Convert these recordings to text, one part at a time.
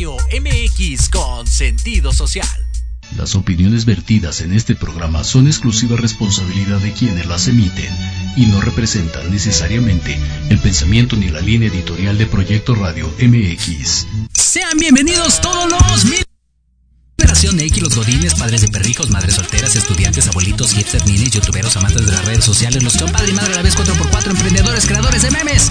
Radio MX con sentido social. Las opiniones vertidas en este programa son exclusiva responsabilidad de quienes las emiten y no representan necesariamente el pensamiento ni la línea editorial de Proyecto Radio MX. Sean bienvenidos todos los mil Generación X, los godines, padres de perrijos, madres solteras, estudiantes, abuelitos, hipsters, minis, youtuberos, amantes de las redes sociales, los que son padre y madre a la vez 4x4, emprendedores, creadores de memes.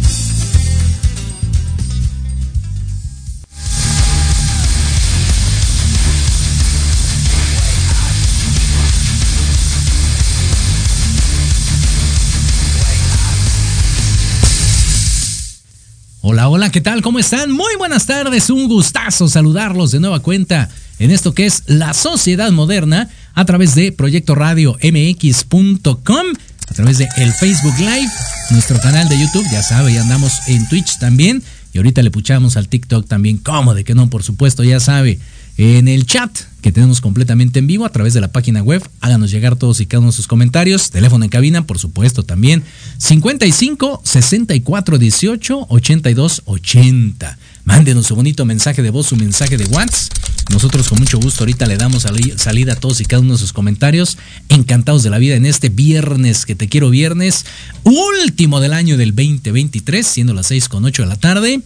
Hola, hola, ¿qué tal? ¿Cómo están? Muy buenas tardes, un gustazo saludarlos de nueva cuenta en esto que es la sociedad moderna a través de Proyecto Radio MX.com, a través de el Facebook Live, nuestro canal de YouTube, ya sabe, ya andamos en Twitch también y ahorita le puchamos al TikTok también, ¿cómo de que no? Por supuesto, ya sabe en el chat que tenemos completamente en vivo a través de la página web. Háganos llegar todos y cada uno de sus comentarios. Teléfono en cabina, por supuesto, también. 55 64 18 82 80. Mándenos su bonito mensaje de voz, su mensaje de WhatsApp. Nosotros con mucho gusto ahorita le damos salida a todos y cada uno de sus comentarios. Encantados de la vida en este viernes, que te quiero viernes, último del año del 2023, siendo las 6 con 8 de la tarde.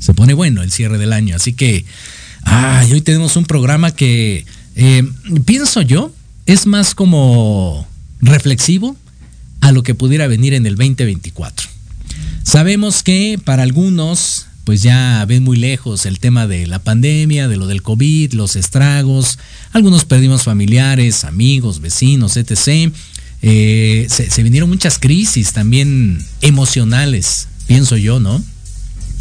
Se pone bueno el cierre del año, así que Ah, y hoy tenemos un programa que eh, pienso yo es más como reflexivo a lo que pudiera venir en el 2024. Sabemos que para algunos pues ya ven muy lejos el tema de la pandemia, de lo del COVID, los estragos, algunos perdimos familiares, amigos, vecinos, etc. Eh, se, se vinieron muchas crisis también emocionales, pienso yo, ¿no?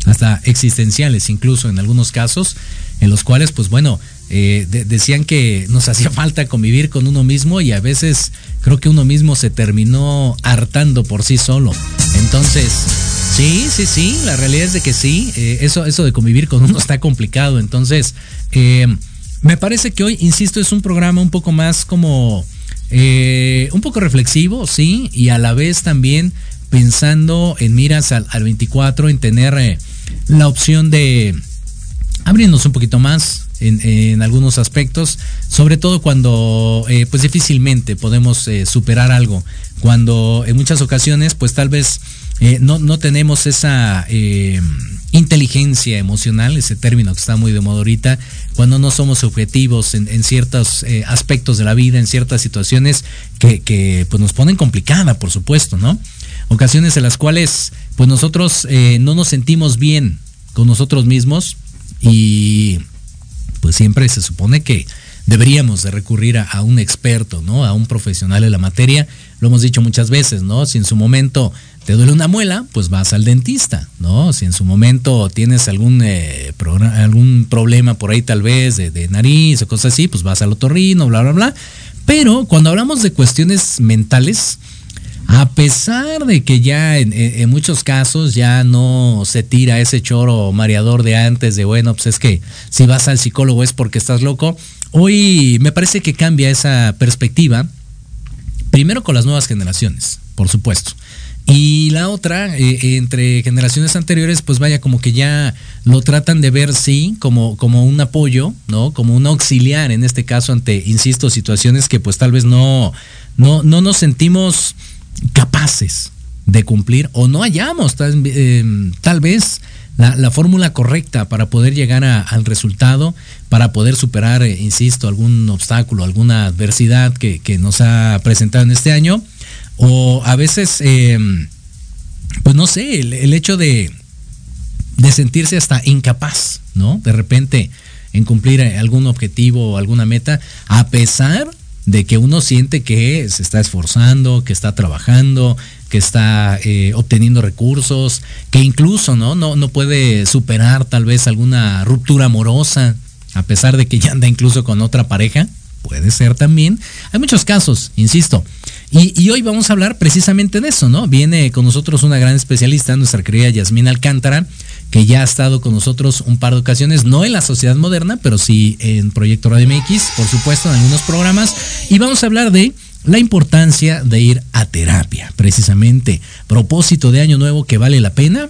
Hasta existenciales incluso en algunos casos en los cuales, pues bueno, eh, decían que nos hacía falta convivir con uno mismo y a veces creo que uno mismo se terminó hartando por sí solo. Entonces, sí, sí, sí, la realidad es de que sí, eh, eso, eso de convivir con uno está complicado. Entonces, eh, me parece que hoy, insisto, es un programa un poco más como, un poco reflexivo, sí, y a la vez también pensando en miras al, al 24, en tener la opción de abriéndonos un poquito más en, algunos aspectos, sobre todo cuando eh, pues difícilmente podemos eh, superar algo, cuando en muchas ocasiones pues tal vez eh, no, no, tenemos esa inteligencia emocional, ese término que está muy de moda ahorita, cuando no somos objetivos en, ciertos aspectos de la vida, en ciertas situaciones que, que, pues nos ponen complicada, por supuesto, ¿no? Ocasiones en las cuales pues nosotros no nos sentimos bien con nosotros mismos, y pues siempre se supone que deberíamos de recurrir a, un experto, ¿no? A un profesional en la materia. Lo hemos dicho muchas veces, ¿no? Si en su momento te duele una muela, pues vas al dentista, ¿no? Si en su momento tienes algún, eh, algún problema por ahí tal vez de, de, nariz o cosas así, pues vas al otorrino, bla, bla, bla. Pero cuando hablamos de cuestiones mentales, a pesar de que ya en, muchos casos ya no se tira ese choro mareador de antes de, bueno, pues es que si vas al psicólogo es porque estás loco, hoy me parece que cambia esa perspectiva, primero con las nuevas generaciones, por supuesto. Y la otra, eh, entre generaciones anteriores, pues vaya, como que ya lo tratan de ver, sí, como, como un apoyo, ¿no? Como un auxiliar en este caso ante, insisto, situaciones que pues tal vez no, no, no nos sentimos capaces de cumplir o no hayamos tal, em, vez la, fórmula correcta para poder llegar al resultado, para poder superar, eh, insisto, algún obstáculo, alguna adversidad que, nos ha presentado en este año. O a veces, em, pues no sé, el, hecho de, de sentirse hasta incapaz, ¿no? De repente en cumplir algún objetivo o alguna meta, a pesar de que uno siente que se está esforzando, que está trabajando, que está eh, obteniendo recursos, que incluso ¿no? No, no puede superar tal vez alguna ruptura amorosa, a pesar de que ya anda incluso con otra pareja. Puede ser también. Hay muchos casos, insisto. Y, hoy vamos a hablar precisamente de eso, ¿no? Viene con nosotros una gran especialista, nuestra querida Yasmina Alcántara, que ya ha estado con nosotros un par de ocasiones, no en la sociedad moderna, pero sí en Proyecto Radio MX, por supuesto, en algunos programas. Y vamos a hablar de la importancia de ir a terapia, precisamente. Propósito de año nuevo que vale la pena.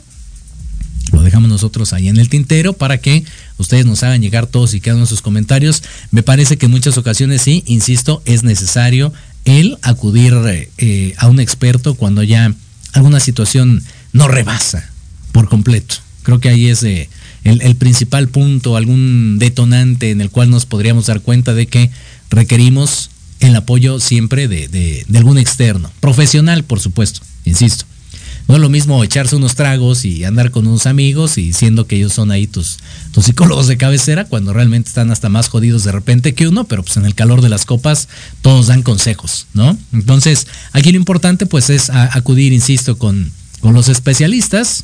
Lo dejamos nosotros ahí en el tintero para que ustedes nos hagan llegar todos y de sus comentarios. Me parece que en muchas ocasiones sí, insisto, es necesario el acudir eh, a un experto cuando ya alguna situación no rebasa por completo. Creo que ahí es eh, el, principal punto, algún detonante en el cual nos podríamos dar cuenta de que requerimos el apoyo siempre de algún externo, profesional por supuesto, insisto. No es lo mismo echarse unos tragos y andar con unos amigos y siendo que ellos son ahí tus, tus psicólogos de cabecera, cuando realmente están hasta más jodidos de repente que uno, pero pues en el calor de las copas todos dan consejos, ¿no? Entonces, aquí lo importante pues es acudir, insisto, con, con los especialistas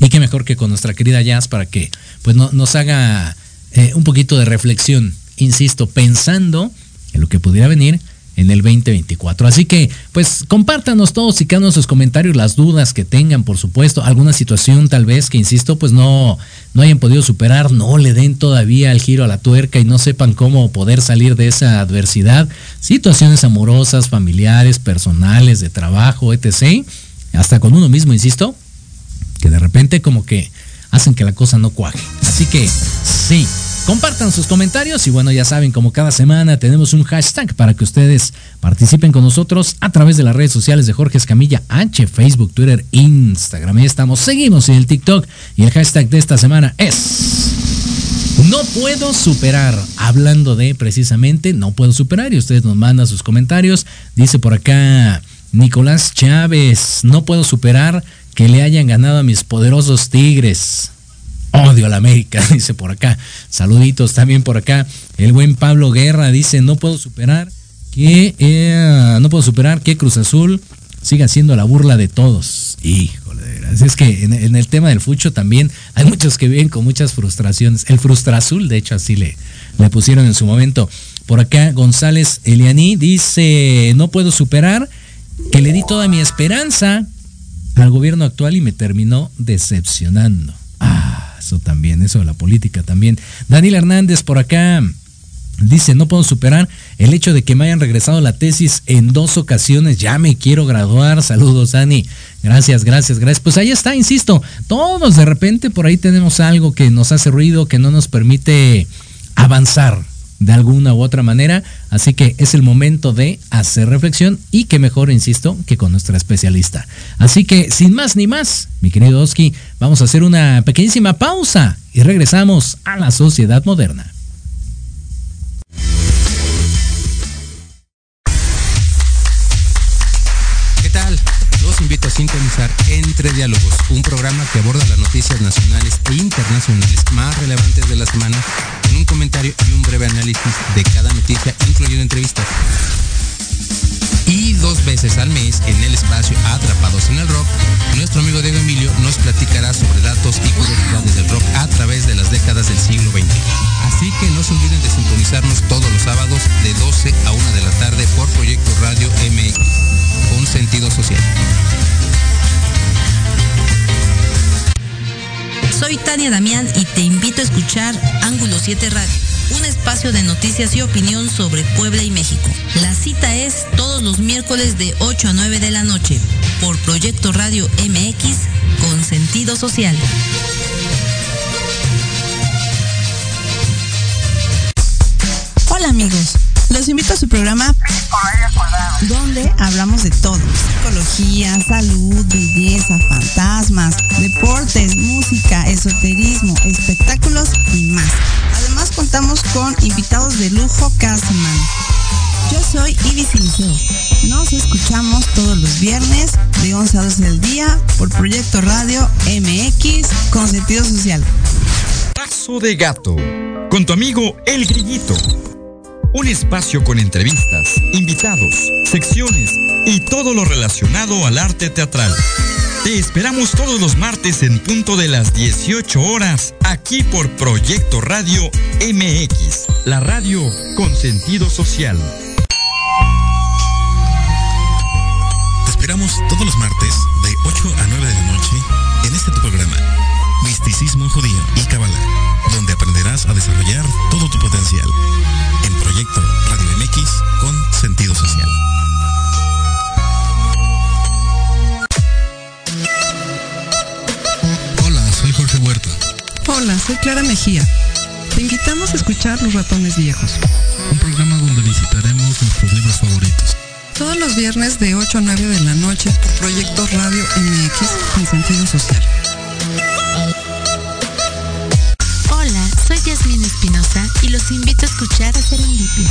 y qué mejor que con nuestra querida Jazz para que pues no, nos haga eh, un poquito de reflexión, insisto, pensando en lo que pudiera venir en el 2024. Así que, pues, compártanos todos y cada uno sus comentarios, las dudas que tengan, por supuesto, alguna situación tal vez que, insisto, pues no, no hayan podido superar, no le den todavía el giro a la tuerca y no sepan cómo poder salir de esa adversidad. Situaciones amorosas, familiares, personales, de trabajo, etc. Hasta con uno mismo, insisto, que de repente como que hacen que la cosa no cuaje. Así que, sí. Compartan sus comentarios y bueno, ya saben, como cada semana tenemos un hashtag para que ustedes participen con nosotros a través de las redes sociales de Jorge Escamilla H, Facebook, Twitter, Instagram. Ahí estamos, seguimos en el TikTok y el hashtag de esta semana es... No puedo superar. Hablando de precisamente, no puedo superar. Y ustedes nos mandan sus comentarios. Dice por acá Nicolás Chávez, no puedo superar que le hayan ganado a mis poderosos Tigres. Odio a la América, dice por acá. Saluditos también por acá. El buen Pablo Guerra dice, no puedo superar que eh, no puedo superar que Cruz Azul siga siendo la burla de todos. Híjole, es que en, el tema del fucho también hay muchos que viven con muchas frustraciones. El Frustrazul, de hecho, así le, le pusieron en su momento. Por acá González Elianí dice, no puedo superar que le di toda mi esperanza al gobierno actual y me terminó decepcionando. Ah eso también, eso de la política también. Daniel Hernández por acá. Dice, no puedo superar el hecho de que me hayan regresado la tesis en dos ocasiones. Ya me quiero graduar. Saludos, Dani. Gracias, gracias, gracias. Pues ahí está, insisto. Todos de repente por ahí tenemos algo que nos hace ruido, que no nos permite avanzar de alguna u otra manera. Así que es el momento de hacer reflexión y que mejor, insisto, que con nuestra especialista. Así que sin más ni más, mi querido Oski, vamos a hacer una pequeñísima pausa y regresamos a la sociedad moderna. Sintonizar Entre Diálogos, un programa que aborda las noticias nacionales e internacionales más relevantes de la semana con un comentario y un breve análisis de cada noticia, incluyendo entrevistas. Y dos veces al mes en el espacio Atrapados en el Rock, nuestro amigo Diego Emilio nos platicará sobre datos y curiosidades del rock a través de las décadas del siglo XX. Así que no se olviden de sintonizarnos todos los sábados de 12 a 1 de la tarde por Proyecto Radio MX, con sentido social. Soy Tania Damián y te invito a escuchar Ángulo 7 Radio, un espacio de noticias y opinión sobre Puebla y México. La cita es todos los miércoles de 8 a 9 de la noche por Proyecto Radio MX con sentido social. Hola amigos. Los invito a su programa donde hablamos de todo. Psicología, salud, belleza, fantasmas, deportes, música, esoterismo, espectáculos y más. Contamos con invitados de lujo cada semana. Yo soy Ibis Siliceo. Nos escuchamos todos los viernes de 11 a 12 del día por Proyecto Radio MX con sentido social. Paso de gato con tu amigo El Grillito un espacio con entrevistas, invitados, secciones y todo lo relacionado al arte teatral. Te esperamos todos los martes en punto de las 18 horas aquí por Proyecto Radio MX, la radio con sentido social. esperamos todos los martes de 8 a 9 de la noche en este tu programa, Misticismo Judío y Kabbalah, donde aprenderás a desarrollar todo tu potencial en Proyecto Radio MX con sentido social. Hola, soy Clara Mejía. Te invitamos a escuchar Los Ratones Viejos. Un programa donde visitaremos nuestros libros favoritos. Todos los viernes de 8 a 9 de la noche por Proyecto Radio MX con sentido social. Hola, soy Yasmin Espinosa y los invito a escuchar a Serendipia.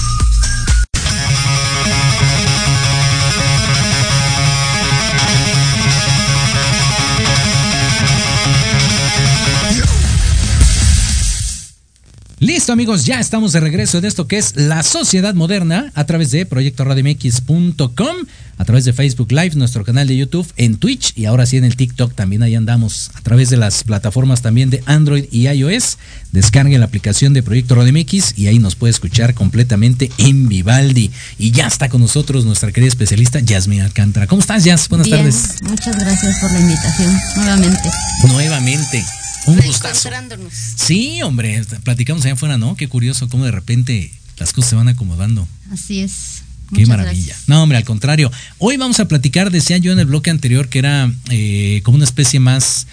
Listo amigos, ya estamos de regreso en esto que es la sociedad moderna a través de proyectoradiomx.com, a través de Facebook Live, nuestro canal de YouTube, en Twitch y ahora sí en el TikTok también ahí andamos, a través de las plataformas también de Android y iOS. Descarguen la aplicación de Proyecto Radio MX y ahí nos puede escuchar completamente en Vivaldi. Y ya está con nosotros nuestra querida especialista Yasmin Alcántara. ¿Cómo estás, Yas? Buenas Bien, tardes. Muchas gracias por la invitación nuevamente. Nuevamente. Un gustazo. Sí, hombre, platicamos allá afuera, ¿no? Qué curioso cómo de repente las cosas se van acomodando. Así es. Qué Muchas maravilla. gracias. No, hombre, al contrario. Hoy vamos a platicar, decía yo en el bloque anterior, que era eh, como una especie más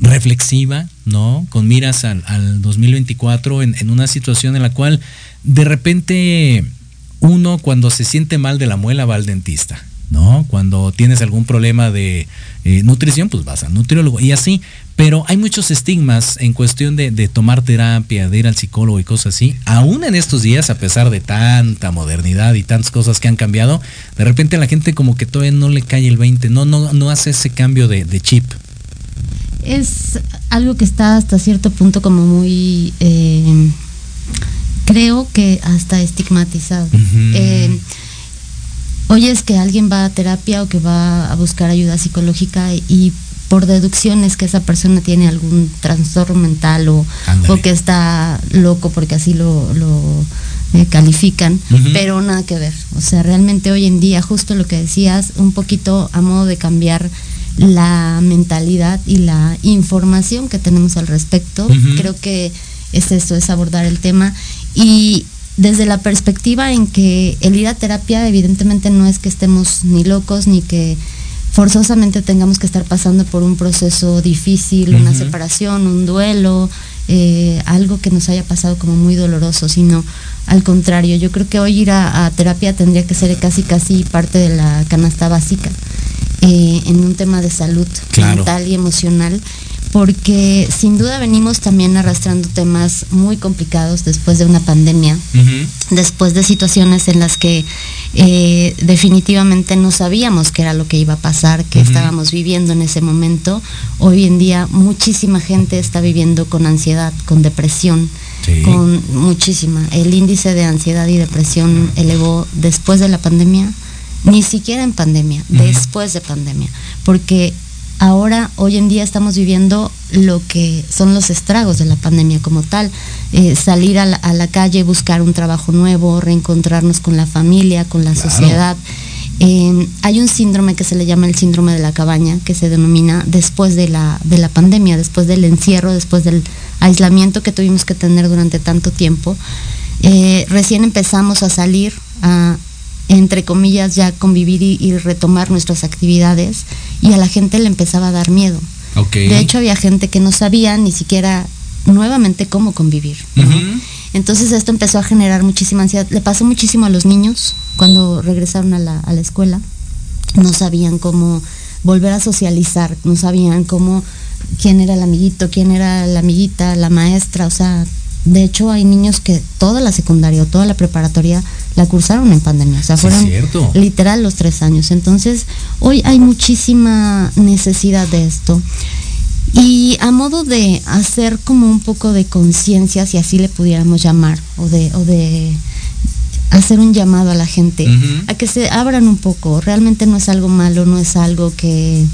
reflexiva, ¿no? Con miras al, al 2024 en, en una situación en la cual de repente uno cuando se siente mal de la muela va al dentista, ¿no? Cuando tienes algún problema de eh, nutrición, pues vas al nutriólogo y así. Pero hay muchos estigmas en cuestión de, de tomar terapia, de ir al psicólogo y cosas así. Aún en estos días, a pesar de tanta modernidad y tantas cosas que han cambiado, de repente a la gente como que todavía no le cae el 20, no, no, no hace ese cambio de, de chip. Es algo que está hasta cierto punto como muy, eh, creo que hasta estigmatizado. Eh, oyes que alguien va a terapia o que va a buscar ayuda psicológica y por deducciones que esa persona tiene algún trastorno mental o, o que está loco porque así lo, lo, eh, califican, pero nada que ver. O sea, realmente hoy en día, justo lo que decías, un poquito a modo de cambiar la mentalidad y la información que tenemos al respecto, creo que es eso, es abordar el tema. Y desde la perspectiva en que el ir a terapia evidentemente no es que estemos ni locos ni que forzosamente tengamos que estar pasando por un proceso difícil, una separación, un duelo, eh, algo que nos haya pasado como muy doloroso, sino al contrario, yo creo que hoy ir a, a terapia tendría que ser casi casi parte de la canasta básica eh, en un tema de salud Claro. mental y emocional, porque sin duda venimos también arrastrando temas muy complicados después de una pandemia, después de situaciones en las que eh, definitivamente no sabíamos qué era lo que iba a pasar, que estábamos viviendo en ese momento. Hoy en día muchísima gente está viviendo con ansiedad, con depresión, Sí. con muchísima. El índice de ansiedad y depresión elevó después de la pandemia, ni siquiera en pandemia, después de pandemia, porque ahora, hoy en día estamos viviendo lo que son los estragos de la pandemia como tal, Eh, salir a la, a la calle, buscar un trabajo nuevo, reencontrarnos con la familia, con la Claro. sociedad. Eh, hay un síndrome que se le llama el síndrome de la cabaña, que se denomina después de la, de la pandemia, después del encierro, después del aislamiento que tuvimos que tener durante tanto tiempo. Eh, recién empezamos a salir a, entre comillas, ya convivir y, y retomar nuestras actividades y a la gente le empezaba a dar miedo. De hecho, había gente que no sabía ni siquiera nuevamente cómo convivir. Entonces esto empezó a generar muchísima ansiedad. Le pasó muchísimo a los niños cuando regresaron a la, a la escuela. No sabían cómo volver a socializar, no sabían cómo, quién era el amiguito, quién era la amiguita, la maestra. O sea, de hecho hay niños que toda la secundaria o toda la preparatoria la cursaron en pandemia. O sea, fueron cierto. literal los tres años. Entonces, hoy hay muchísima necesidad de esto. Y a modo de hacer como un poco de conciencia, si así le pudiéramos llamar, o de, o de hacer un llamado a la gente a que se abran un poco. Realmente no es algo malo, no es algo que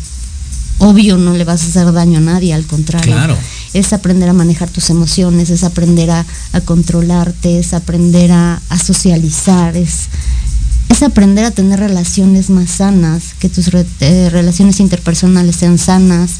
obvio no le vas a hacer daño a nadie, al contrario. Claro. Es aprender a manejar tus emociones, es aprender a, controlarte, es aprender a, socializar, es, es aprender a tener relaciones más sanas, que tus eh, relaciones interpersonales sean sanas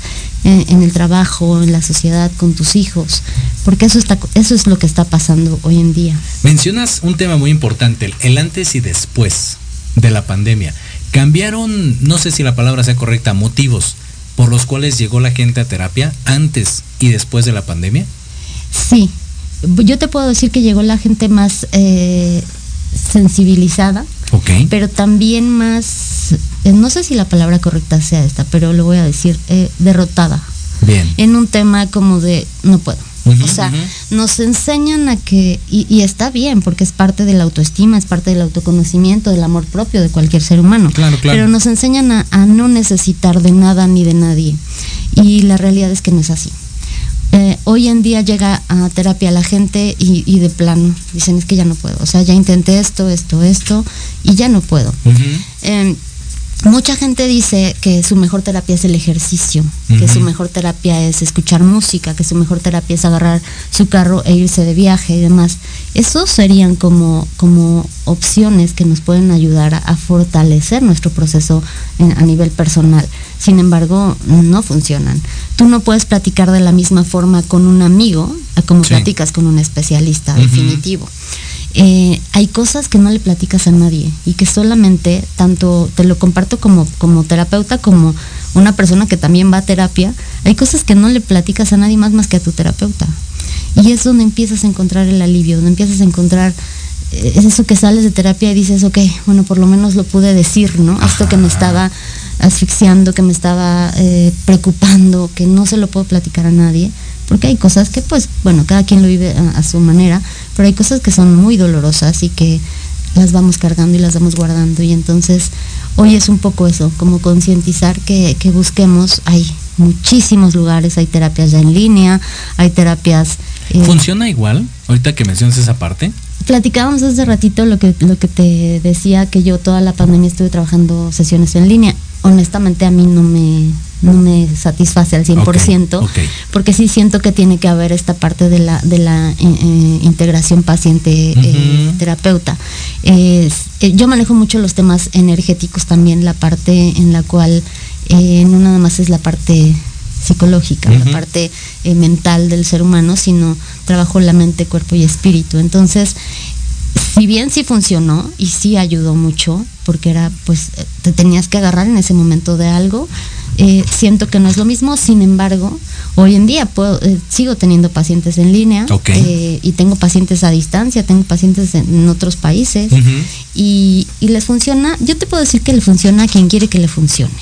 eh, en, el trabajo, en la sociedad, con tus hijos, porque eso, está, eso es lo que está pasando hoy en día. Mencionas un tema muy importante, el antes y después de la pandemia. Cambiaron, no sé si la palabra sea correcta, motivos por los cuales llegó la gente a terapia antes y después de la pandemia? Sí, yo te puedo decir que llegó la gente más eh, sensibilizada, pero también más, eh, no sé si la palabra correcta sea esta, pero lo voy a decir, eh, derrotada. Bien. En un tema como de, no puedo o sea, nos enseñan a que, y, está bien, porque es parte de la autoestima, es parte del autoconocimiento, del amor propio de cualquier ser humano. Claro, claro. Pero nos enseñan a, no necesitar de nada ni de nadie. Y la realidad es que no es así. Eh, hoy en día llega a terapia la gente y, de plano dicen es que ya no puedo. O sea, ya intenté esto, esto, esto y ya no puedo. Mucha gente dice que su mejor terapia es el ejercicio, que su mejor terapia es escuchar música, que su mejor terapia es agarrar su carro e irse de viaje y demás. Esos serían como, como opciones que nos pueden ayudar a, fortalecer nuestro proceso a nivel personal. Sin embargo, no funcionan. Tú no puedes platicar de la misma forma con un amigo a como platicas con un especialista, definitivo. Eh, hay cosas que no le platicas a nadie y que solamente, tanto te lo comparto como, como terapeuta, como una persona que también va a terapia, hay cosas que no le platicas a nadie más más que a tu terapeuta. Y es donde empiezas a encontrar el alivio, donde empiezas a encontrar, eh, es eso que sales de terapia y dices, ok, bueno, por lo menos lo pude decir, ¿no? Esto que me estaba asfixiando, que me estaba eh, preocupando, que no se lo puedo platicar a nadie, porque hay cosas que pues, bueno, cada quien lo vive a, su manera, pero hay cosas que son muy dolorosas y que las vamos cargando y las vamos guardando. Y entonces hoy es un poco eso, como concientizar que, busquemos, hay muchísimos lugares, hay terapias ya en línea, hay terapias... Eh, ¿Funciona igual? Ahorita que mencionas esa parte. Platicábamos hace ratito lo que, lo que te decía, que yo toda la pandemia estuve trabajando sesiones en línea. Honestamente a mí no me, no me satisface al 100%, porque sí siento que tiene que haber esta parte de la, de la eh, eh, integración paciente-terapeuta. Eh, yo manejo mucho los temas energéticos también, la parte en la cual no nada más es la parte psicológica, la parte mental del ser humano, sino trabajo la mente, cuerpo y espíritu. Entonces, si bien sí funcionó y sí ayudó mucho, porque era, pues, te tenías que agarrar en ese momento de algo, eh, siento que no es lo mismo, sin embargo, hoy en día puedo, eh, sigo teniendo pacientes en línea eh, y tengo pacientes a distancia, tengo pacientes en, otros países. Y, les funciona, yo te puedo decir que le funciona a quien quiere que le funcione.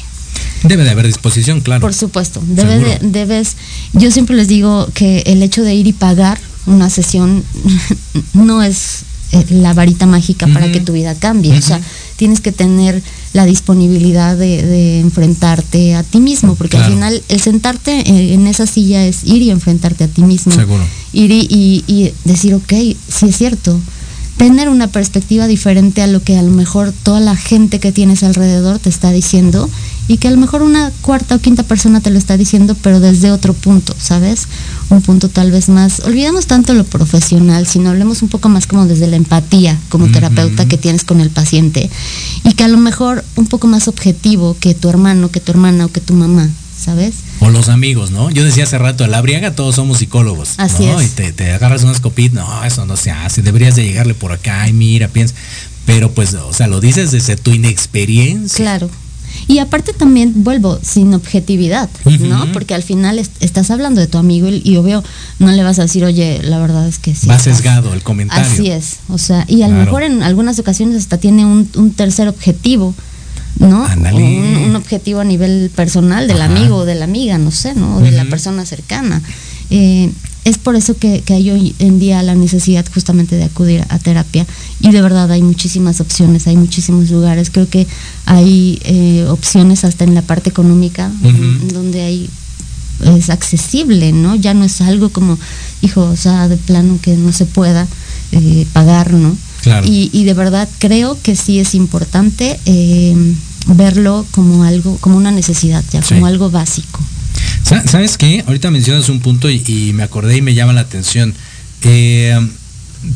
Debe de haber disposición, claro. Por supuesto, debe debes, yo siempre les digo que el hecho de ir y pagar una sesión no es la varita mágica para que tu vida cambie, o sea, tienes que tener la disponibilidad de, enfrentarte a ti mismo, porque al final el sentarte en esa silla es ir y enfrentarte a ti mismo. Seguro. Ir y, decir, ok, sí es cierto, tener una perspectiva diferente a lo que a lo mejor toda la gente que tienes alrededor te está diciendo y que a lo mejor una cuarta o quinta persona te lo está diciendo, pero desde otro punto, ¿sabes? Un punto tal vez más, olvidamos tanto lo profesional, sino hablemos un poco más como desde la empatía como terapeuta que tienes con el paciente y que a lo mejor un poco más objetivo que tu hermano, que tu hermana o que tu mamá, ¿sabes? O los amigos, ¿no? Yo decía hace rato, a la briaga todos somos psicólogos. Así es. Y te, te agarras unas copitas, no, eso no se hace, deberías de llegarle por acá y mira, piensa. Pero pues, o sea, lo dices desde tu inexperiencia. Claro. Y aparte también vuelvo sin objetividad, ¿no? Porque al final estás hablando de tu amigo y, obvio no le vas a decir, oye, la verdad es que sí. Va sesgado el comentario. Así es, o sea, y a lo mejor en algunas ocasiones hasta tiene un, tercer objetivo, ¿no? Un, objetivo a nivel personal del amigo o de la amiga, no sé, ¿no? O de la persona cercana. Eh, es por eso que, hay hoy en día la necesidad justamente de acudir a terapia y de verdad hay muchísimas opciones, hay muchísimos lugares, creo que hay eh, opciones hasta en la parte económica donde hay es accesible, ¿no? Ya no es algo como, hijo, o sea, de plano que no se pueda eh, pagar, ¿no? Claro. Y, y de verdad creo que sí es importante eh, verlo como algo, como una necesidad, ya, Sí. como algo básico. Sa- ¿Sabes qué? Ahorita mencionas un punto y, me acordé y me llama la atención. Eh,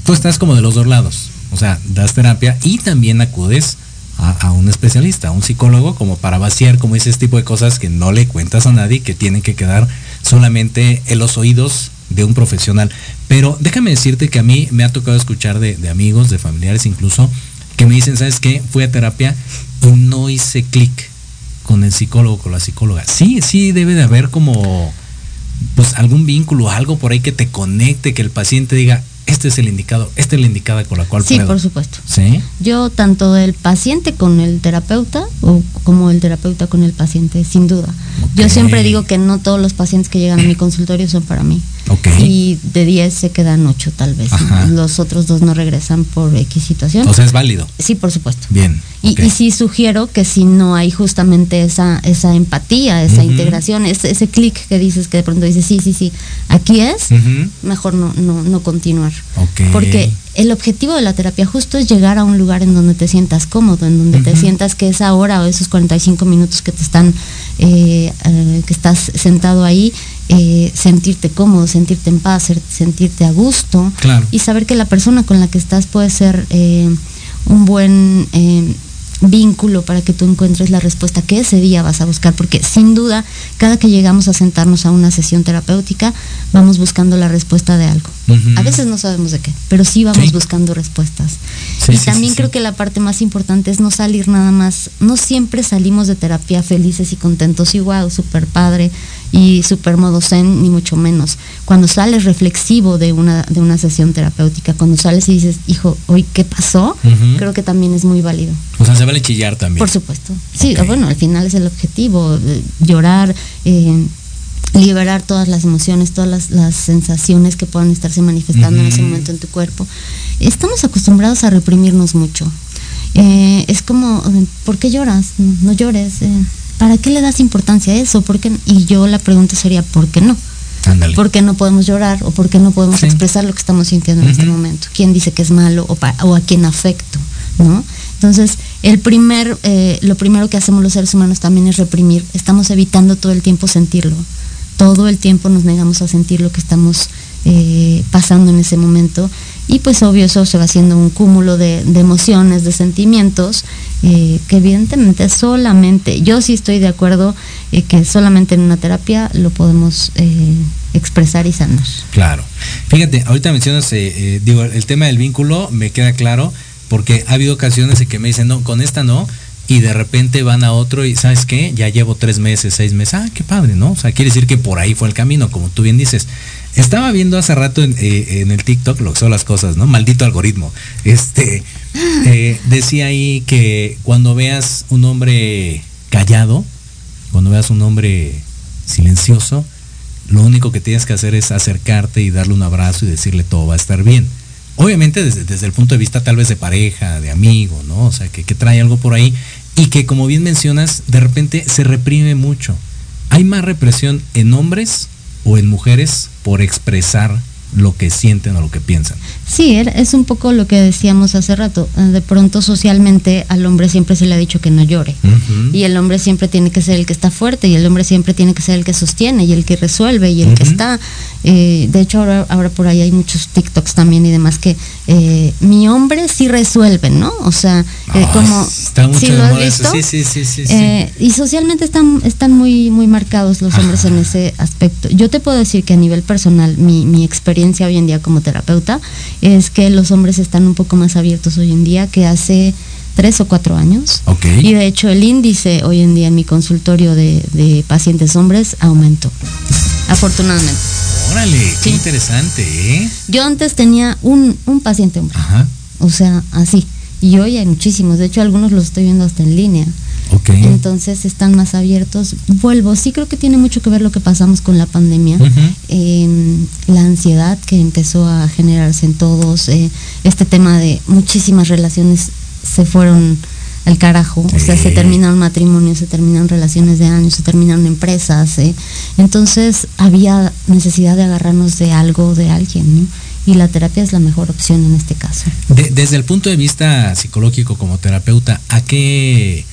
tú estás como de los dos lados. O sea, das terapia y también acudes a, un especialista, a un psicólogo, como para vaciar como ese tipo de cosas que no le cuentas a nadie, que tienen que quedar solamente en los oídos de un profesional. Pero déjame decirte que a mí me ha tocado escuchar de, de amigos, de familiares incluso, que me dicen, ¿sabes qué? Fui a terapia y no hice clic con el psicólogo, con la psicóloga. Sí, sí debe de haber como pues algún vínculo, algo por ahí que te conecte, que el paciente diga, este es el indicado, esta es la indicada con la cual Sí, puedo. por supuesto. Sí. Yo, tanto el paciente con el terapeuta o como el terapeuta con el paciente, sin duda. Yo siempre digo que no todos los pacientes que llegan a mi consultorio son para mí. Y de 10 se quedan 8 tal vez. Ajá. Los otros dos no regresan por X situación. O sea, es válido. sí, por supuesto. Bien. Y, ok. y sí sugiero que si no hay justamente esa, esa empatía, esa integración, ese, ese clic que dices que de pronto dices, sí, sí, sí, aquí es, mejor no, no, no continuar. Ok. Porque el objetivo de la terapia justo es llegar a un lugar en donde te sientas cómodo, en donde te sientas que esa hora o esos 45 minutos que te están, eh, eh, que estás sentado ahí, eh, sentirte cómodo, sentirte en paz, sentirte a gusto Claro. y saber que la persona con la que estás puede ser un buen vínculo para que tú encuentres la respuesta que ese día vas a buscar, porque sin duda, cada que llegamos a sentarnos a una sesión terapéutica, vamos buscando la respuesta de algo. A veces no sabemos de qué, pero sí vamos Sí. buscando respuestas. Sí, y sí, también creo que la parte más importante es no salir nada más, no siempre salimos de terapia felices y contentos y wow, súper padre y súper modo zen, ni mucho menos. Cuando sales reflexivo de una, de una sesión terapéutica, cuando sales y dices, hijo, hoy qué pasó, creo que también es muy válido. O sea, se vale chillar también. Por supuesto. Sí, bueno, al final es el objetivo, eh, llorar, eh, liberar todas las emociones, todas las, las sensaciones que puedan estarse manifestando en ese momento en tu cuerpo. Estamos acostumbrados a reprimirnos mucho. Eh, es como, ¿por qué lloras? No, no llores. eh, ¿Para qué le das importancia a eso? ¿Por qué? Y yo la pregunta sería, ¿por qué no? Ándale. ¿Por qué no podemos llorar o por qué no podemos Sí. expresar lo que estamos sintiendo en este momento? ¿Quién dice que es malo o a quién afecto? ¿no? Entonces, el primer, eh, lo primero que hacemos los seres humanos también es reprimir. Estamos evitando todo el tiempo sentirlo. Todo el tiempo nos negamos a sentir lo que estamos eh, pasando en ese momento. Y pues obvio eso se va haciendo un cúmulo de, emociones, de sentimientos, eh, que evidentemente solamente, yo sí estoy de acuerdo eh, que solamente en una terapia lo podemos eh, expresar y sanar. Claro. Fíjate, ahorita mencionas, digo, el tema del vínculo me queda claro, porque ha habido ocasiones en que me dicen, no, con esta no, y de repente van a otro y, ¿sabes qué? Ya llevo tres meses, seis meses, ah, qué padre, ¿no? O sea, quiere decir que por ahí fue el camino, como tú bien dices. Estaba viendo hace rato en, eh, en el TikTok lo que son las cosas, ¿no? Maldito algoritmo. Este, eh, decía ahí que cuando veas un hombre callado, cuando veas un hombre silencioso, lo único que tienes que hacer es acercarte y darle un abrazo y decirle todo va a estar bien. Obviamente desde, desde el punto de vista tal vez de pareja, de amigo, ¿no? O sea, que, que trae algo por ahí y que como bien mencionas, de repente se reprime mucho. ¿Hay más represión en hombres o en mujeres por expresar lo que sienten o lo que piensan? Sí, es un poco lo que decíamos hace rato. Eh, De pronto socialmente al hombre siempre se le ha dicho que no llore. Y el hombre siempre tiene que ser el que está fuerte y el hombre siempre tiene que ser el que sostiene y el que resuelve y el que está. eh, de hecho, ahora, ahora por ahí hay muchos TikToks también y demás que eh, mi hombre sí resuelve, ¿no? O sea, eh, como... está mucho ¿sí lo has visto? Sí, sí, sí, sí, sí. Y socialmente están, están muy, muy marcados los hombres en ese aspecto. Yo te puedo decir que a nivel personal, mi, mi experiencia hoy en día como terapeuta es que los hombres están un poco más abiertos hoy en día que hace tres o cuatro años. Ok. Y de hecho el índice hoy en día en mi consultorio de, de pacientes hombres aumentó. Afortunadamente. Órale, qué Sí. interesante, ¿eh? Yo antes tenía un, un paciente hombre, Ajá. o sea, así. Y hoy hay muchísimos, de hecho algunos los estoy viendo hasta en línea. Ok. Entonces están más abiertos. Vuelvo, sí creo que tiene mucho que ver lo que pasamos con la pandemia. Ujú. Eh, la ansiedad que empezó a generarse en todos, eh, este tema de muchísimas relaciones se fueron al carajo, o sea, se terminaron matrimonios, se terminaron relaciones de años, se terminaron empresas, eh. entonces había necesidad de agarrarnos de algo, de alguien, ¿no? y la terapia es la mejor opción en este caso. desde el punto de vista psicológico como terapeuta, ¿a qué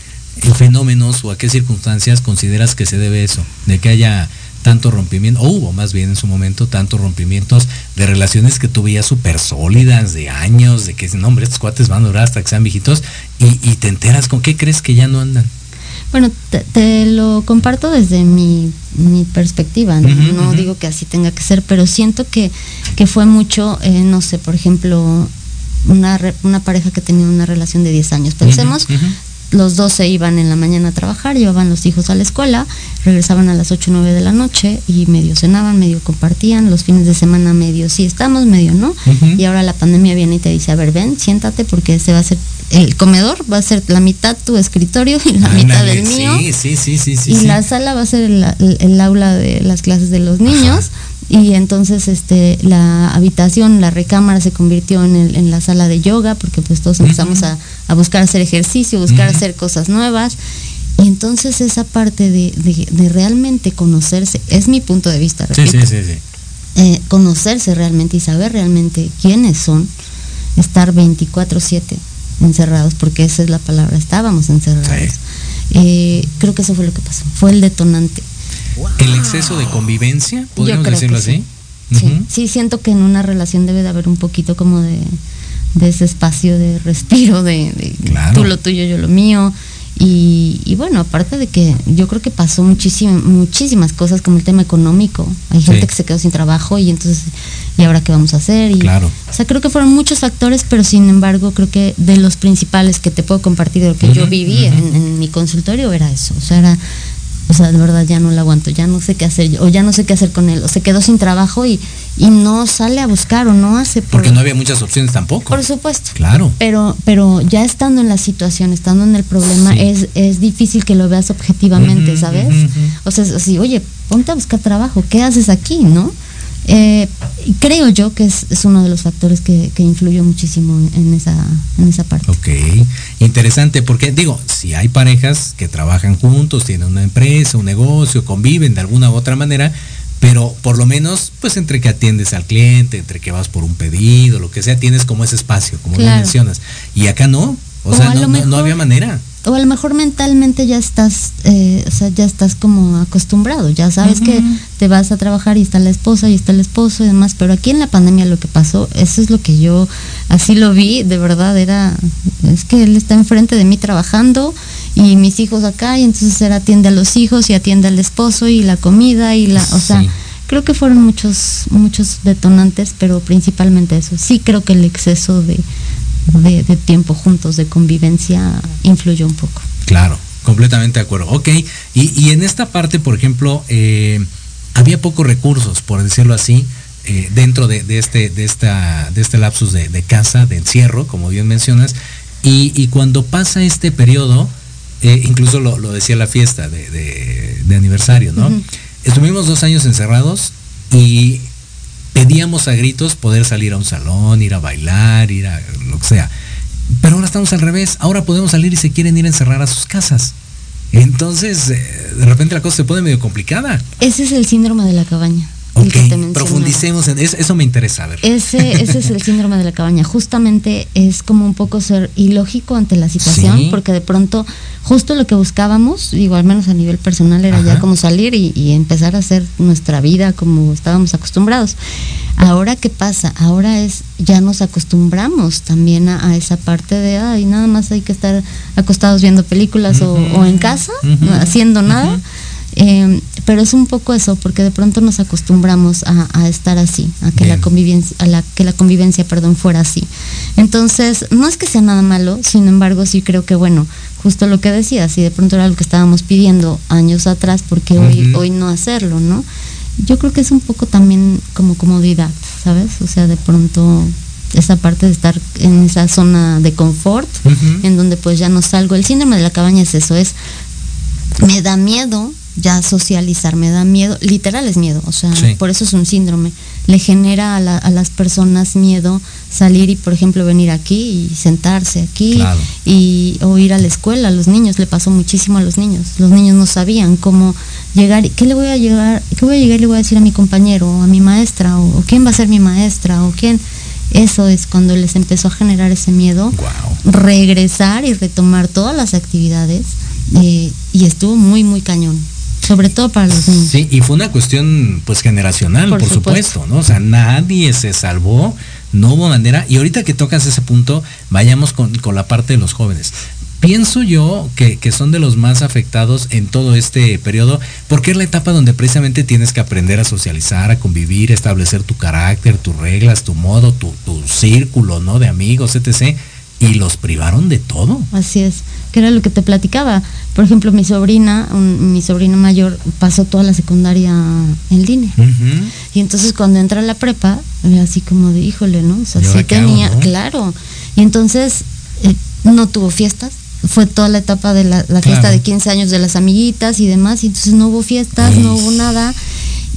fenómenos o a qué circunstancias consideras que se debe eso? De que haya tanto rompimiento, o hubo más bien en su momento tantos rompimientos de relaciones que tuve súper sólidas, de años, de que, no, hombre, estos cuates van a durar hasta que sean viejitos, y, te enteras con qué crees que ya no andan. Bueno, te, lo comparto desde mi, perspectiva, no, digo que así tenga que ser, pero siento que, que fue mucho, eh, no sé, por ejemplo, una, una pareja que tenía una relación de 10 años. Pensemos, los dos se iban en la mañana a trabajar, llevaban los hijos a la escuela, regresaban a las 8 o 9 de la noche y medio cenaban, medio compartían, los fines de semana medio sí estamos, medio no. Y ahora la pandemia viene y te dice, a ver, ven, siéntate porque se va a hacer, el comedor va a ser la mitad tu escritorio y la mitad del mío. Sí, sí, sí, sí. Y la sala va a ser el, aula de las clases de los niños y entonces este la habitación, la recámara se convirtió en, el, en la sala de yoga porque pues todos empezamos a, buscar hacer ejercicio, buscar hacer cosas nuevas. Y entonces esa parte de, de, realmente conocerse, es mi punto de vista, repito, eh, conocerse realmente y saber realmente quiénes son, estar 24/7 encerrados, porque esa es la palabra, estábamos encerrados. Eh, creo que eso fue lo que pasó, fue el detonante ¿El exceso de convivencia? ¿Podríamos decirlo así? Sí. siento que en una relación debe de haber un poquito como de, ese espacio de respiro, de, tú lo tuyo, yo lo mío. Y, bueno, aparte de que yo creo que pasó muchísimas cosas como el tema económico. Hay gente que se quedó sin trabajo y entonces, ¿y ahora qué vamos a hacer? Y, claro. O sea, creo que fueron muchos factores, pero sin embargo, creo que de los principales que te puedo compartir de lo que yo viví en, en, mi consultorio era eso. O sea, era o sea, de verdad ya no lo aguanto, ya no sé qué hacer, o ya no sé qué hacer con él, o se quedó sin trabajo y, y no sale a buscar o no hace. Porque no había muchas opciones tampoco. Por supuesto. Claro. Pero, pero ya estando en la situación, estando en el problema, es, es difícil que lo veas objetivamente, ¿sabes? O sea, así, oye, ponte a buscar trabajo, ¿qué haces aquí, no? Eh, creo yo que es, uno de los factores que, que influyó muchísimo en esa, en esa parte. Ok, interesante, porque digo, si hay parejas que trabajan juntos, tienen una empresa, un negocio, conviven de alguna u otra manera, pero por lo menos, pues entre que atiendes al cliente, entre que vas por un pedido, lo que sea, tienes como ese espacio, como lo mencionas. Y acá no, o, sea, no, no había manera o a lo mejor mentalmente ya estás, eh, o sea, ya estás como acostumbrado, ya sabes que te vas a trabajar y está la esposa y está el esposo y demás, pero aquí en la pandemia lo que pasó, eso es lo que yo así lo vi, de verdad era, es que él está enfrente de mí trabajando y mis hijos acá y entonces él atiende a los hijos y atiende al esposo y la comida y la, o sea, creo que fueron muchos, muchos detonantes, pero principalmente eso, sí creo que el exceso de de, tiempo juntos, de convivencia, influyó un poco. Claro, completamente de acuerdo. Ok, y, en esta parte, por ejemplo, eh, había pocos recursos, por decirlo así, eh, dentro de, este, de, esta, de este lapsus de, casa, de encierro, como bien mencionas, y, cuando pasa este periodo, eh, incluso lo, decía la fiesta de, aniversario, ¿no? Estuvimos dos años encerrados y pedíamos a gritos poder salir a un salón, ir a bailar, ir a lo que sea. Pero ahora estamos al revés. Ahora podemos salir y se quieren ir a encerrar a sus casas. Entonces, eh, de repente la cosa se pone medio complicada. Ese es el síndrome de la cabaña. Ok, profundicemos en eso, eso me interesa ver. Ese, ese es el síndrome de la cabaña. Justamente es como un poco ser ilógico ante la situación, porque de pronto justo lo que buscábamos, digo, al menos a nivel personal, era ya como salir y, empezar a hacer nuestra vida como estábamos acostumbrados. Ahora, ¿qué pasa? Ahora es, ya nos acostumbramos también a, esa parte de, ay, nada más hay que estar acostados viendo películas o, en casa, haciendo nada. Em, pero es un poco eso, porque de pronto nos acostumbramos a, estar así, a que la convivencia, a la que la convivencia, perdón, fuera así. Entonces, no es que sea nada malo, sin embargo, sí creo que bueno, justo lo que decía, si de pronto era lo que estábamos pidiendo años atrás, porque hoy, hoy no hacerlo, ¿no? Yo creo que es un poco también como comodidad, ¿sabes? O sea, de pronto esa parte de estar en esa zona de confort, en donde pues ya no salgo. El síndrome de la cabaña es eso, es me da miedo ya socializar me da miedo, literal es miedo, o sea, por eso es un síndrome. Le genera a, las personas miedo salir y, por ejemplo, venir aquí y sentarse aquí y o ir a la escuela. A los niños le pasó muchísimo a los niños. Los niños no sabían cómo llegar, qué le voy a llegar, qué voy a llegar y le voy a decir a mi compañero o a mi maestra o, quién va a ser mi maestra o quién. Eso es cuando les empezó a generar ese miedo. Regresar y retomar todas las actividades eh, y estuvo muy, muy cañón sobre todo para los niños. Sí, y fue una cuestión pues generacional, por, supuesto. ¿no? O sea, nadie se salvó, no hubo manera. Y ahorita que tocas ese punto, vayamos con, la parte de los jóvenes. Pienso yo que, que, son de los más afectados en todo este periodo, porque es la etapa donde precisamente tienes que aprender a socializar, a convivir, establecer tu carácter, tus reglas, tu modo, tu, tu círculo, ¿no? De amigos, etc. Y los privaron de todo. Así es que era lo que te platicaba. Por ejemplo, mi sobrina, mi sobrino mayor, pasó toda la secundaria en línea. Y entonces cuando entra a la prepa, así como de, híjole, ¿no? O sea, sí tenía, claro. Y entonces eh, no tuvo fiestas. Fue toda la etapa de la, fiesta de 15 años de las amiguitas y demás. Y entonces no hubo fiestas, no hubo nada.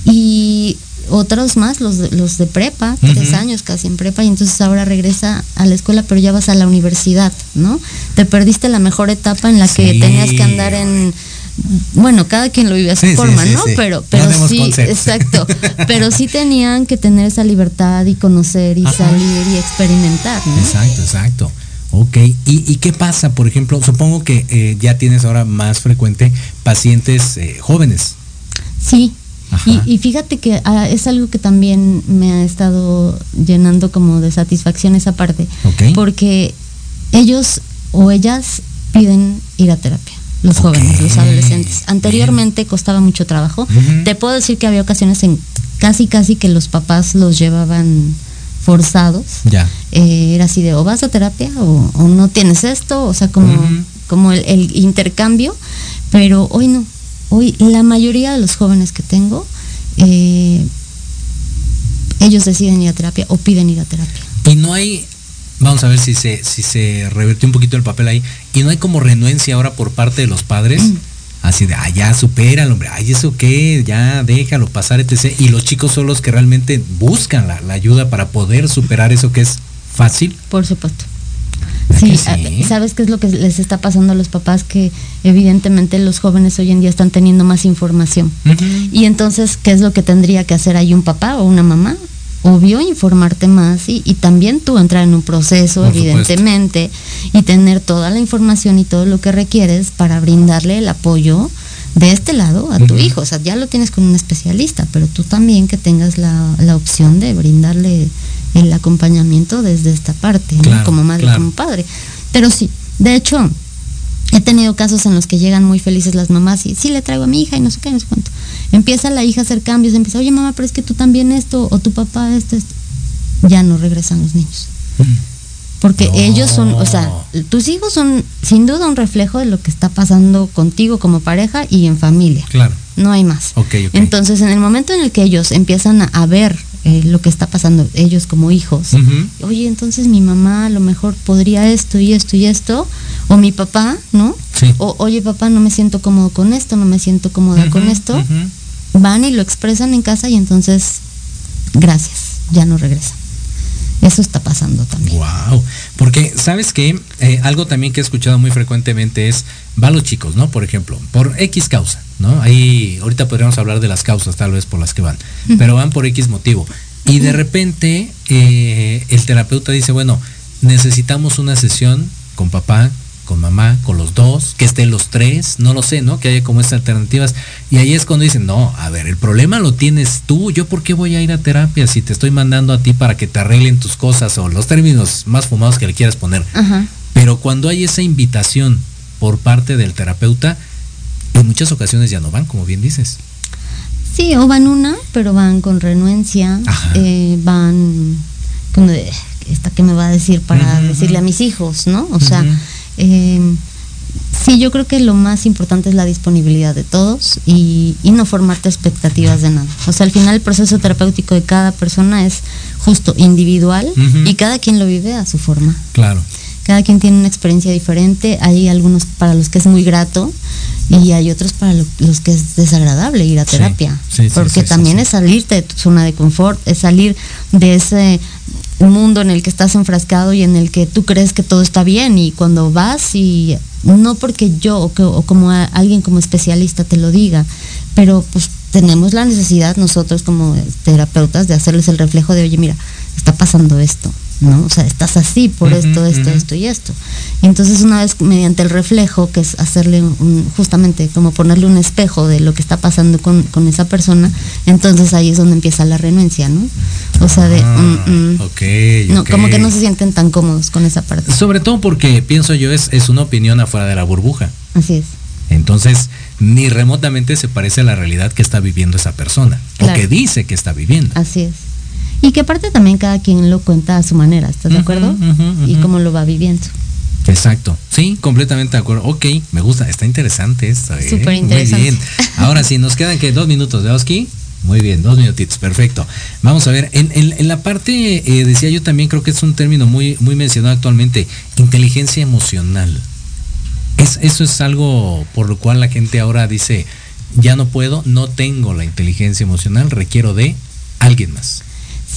Y otros más, los de, los de prepa, tres años casi en prepa, y entonces ahora regresa a la escuela, pero ya vas a la universidad, ¿no? Te perdiste la mejor etapa en la que tenías que andar en bueno, cada quien lo vive a su forma, ¿no? Pero, pero sí, exacto. Pero sí tenían que tener esa libertad y conocer y salir y experimentar, ¿no? Exacto, exacto. Ok, ¿Y, qué pasa? Por ejemplo, supongo que eh, ya tienes ahora más frecuente pacientes eh, jóvenes. Sí, y, fíjate que ah, es algo que también me ha estado llenando como de satisfacción esa parte, porque ellos o ellas piden ir a terapia, los jóvenes, los adolescentes. Anteriormente costaba mucho trabajo. Te puedo decir que había ocasiones en casi casi que los papás los llevaban forzados. Ya. Eh, era así de o vas a terapia o, no tienes esto, o sea, como, como el intercambio, pero hoy no hoy la mayoría de los jóvenes que tengo, eh, ellos deciden ir a terapia o piden ir a terapia. Y no hay, vamos a ver si se, si se revertió un poquito el papel ahí, y no hay como renuencia ahora por parte de los padres. Mm. Así de, ah, ya supera hombre, ay, eso qué, ya déjalo pasar, etc. Y los chicos son los que realmente buscan la, la ayuda para poder superar eso que es fácil. Por supuesto. Sí, ¿sabes qué es lo que les está pasando a los papás? Que evidentemente los jóvenes hoy en día están teniendo más información. Y entonces, ¿qué es lo que tendría que hacer ahí un papá o una mamá? Obvio, informarte más y, también tú entrar en un proceso, evidentemente, y tener toda la información y todo lo que requieres para brindarle el apoyo de este lado a tu hijo. O sea, ya lo tienes con un especialista, pero tú también que tengas la, la opción de brindarle el acompañamiento desde esta parte, como madre, como padre. Pero sí, de hecho, he tenido casos en los que llegan muy felices las mamás y sí le traigo a mi hija y no sé qué, no sé cuánto. Empieza la hija a hacer cambios, empieza, oye mamá, pero es que tú también esto, o tu papá esto, esto. Ya no regresan los niños. Porque ellos son, o sea, tus hijos son sin duda un reflejo de lo que está pasando contigo como pareja y en familia. Claro. No hay más. Entonces, en el momento en el que ellos empiezan a ver eh, lo que está pasando ellos como hijos. Oye, entonces mi mamá a lo mejor podría esto y esto y esto, o mi papá, ¿no? O oye papá, no me siento cómodo con esto, no me siento cómoda con esto. Van y lo expresan en casa y entonces, gracias, ya no regresan. Eso está pasando también. Wow. Porque, ¿sabes qué? Eh, algo también que he escuchado muy frecuentemente es, va los chicos, ¿no? Por ejemplo, por X causa, ¿no? Ahí, ahorita podríamos hablar de las causas tal vez por las que van, pero van por X motivo. Y de repente, eh, el terapeuta dice, bueno, necesitamos una sesión con papá, con mamá, con los dos, que estén los tres, no lo sé, ¿no? Que haya como estas alternativas. Y ahí es cuando dicen, no, a ver, el problema lo tienes tú, yo por qué voy a ir a terapia si te estoy mandando a ti para que te arreglen tus cosas o los términos más fumados que le quieras poner. Pero cuando hay esa invitación por parte del terapeuta, en muchas ocasiones ya no van, como bien dices. Sí, o van una, pero van con renuencia, eh, van de, ¿esta qué me va a decir para decirle a mis hijos, no? O sea, eh, sí, yo creo que lo más importante es la disponibilidad de todos y, no formarte expectativas de nada. O sea, al final el proceso terapéutico de cada persona es justo individual y cada quien lo vive a su forma. Claro. Cada quien tiene una experiencia diferente. Hay algunos para los que es muy grato y hay otros para los que es desagradable ir a terapia, porque también es salirte de tu zona de confort, es salir de ese mundo en el que estás enfrascado y en el que tú crees que todo está bien y cuando vas y no porque yo o, como alguien como especialista te lo diga, pero pues tenemos la necesidad nosotros como terapeutas de hacerles el reflejo de, oye, mira, está pasando esto, ¿no? O sea, estás así por esto, esto, esto y esto. entonces una vez mediante el reflejo, que es hacerle un, justamente como ponerle un espejo de lo que está pasando con, esa persona, entonces ahí es donde empieza la renuencia, ¿no? O sea, de... Ah, mm, mm. no, Como que no se sienten tan cómodos con esa parte. Sobre todo porque, pienso yo, es, es una opinión afuera de la burbuja. Así es. Entonces, ni remotamente se parece a la realidad que está viviendo esa persona, o que dice que está viviendo. Así es. Y que aparte también cada quien lo cuenta a su manera, ¿estás de acuerdo? Y cómo lo va viviendo. Exacto, sí, completamente de acuerdo. Ok, me gusta, está interesante esto. ¿eh? Súper interesante. Muy bien. Ahora sí, nos quedan que dos minutos de Oski. Muy bien, dos minutitos, perfecto. Vamos a ver, en, la parte, eh, decía yo también, creo que es un término muy, muy mencionado actualmente, inteligencia emocional. Es, eso es algo por lo cual la gente ahora dice, ya no puedo, no tengo la inteligencia emocional, requiero de alguien más.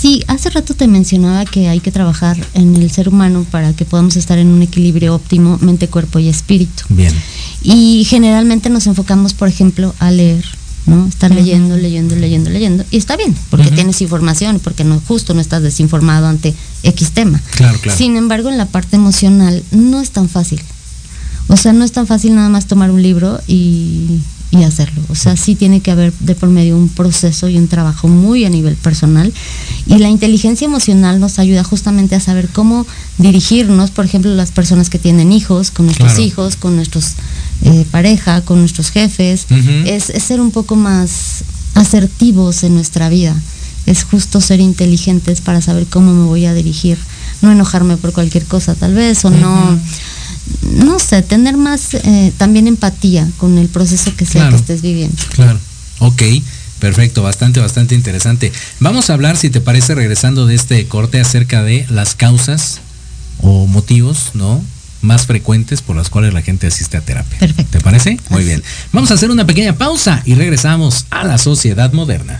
Sí, hace rato te mencionaba que hay que trabajar en el ser humano para que podamos estar en un equilibrio óptimo mente, cuerpo y espíritu. Bien. Y generalmente nos enfocamos, por ejemplo, a leer, ¿no? Estar leyendo, leyendo, leyendo, leyendo. Y está bien, porque tienes información, porque no justo no estás desinformado ante X tema. Claro, claro. Sin embargo, en la parte emocional no es tan fácil. O sea, no es tan fácil nada más tomar un libro y y hacerlo. O sea, sí tiene que haber de por medio un proceso y un trabajo muy a nivel personal. Y la inteligencia emocional nos ayuda justamente a saber cómo dirigirnos, por ejemplo, las personas que tienen hijos, con nuestros hijos, con nuestros eh, pareja, con nuestros jefes. es, es ser un poco más asertivos en nuestra vida. Es justo ser inteligentes para saber cómo me voy a dirigir. No enojarme por cualquier cosa tal vez, o no no sé, tener más eh, también empatía con el proceso que sea que estés viviendo. Claro, ok. Perfecto, bastante, bastante interesante. Vamos a hablar, si te parece, regresando de este corte acerca de las causas o motivos, ¿no? Más frecuentes por las cuales la gente asiste a terapia. Perfecto. ¿Te parece? Muy bien. Vamos a hacer una pequeña pausa y regresamos a la sociedad moderna.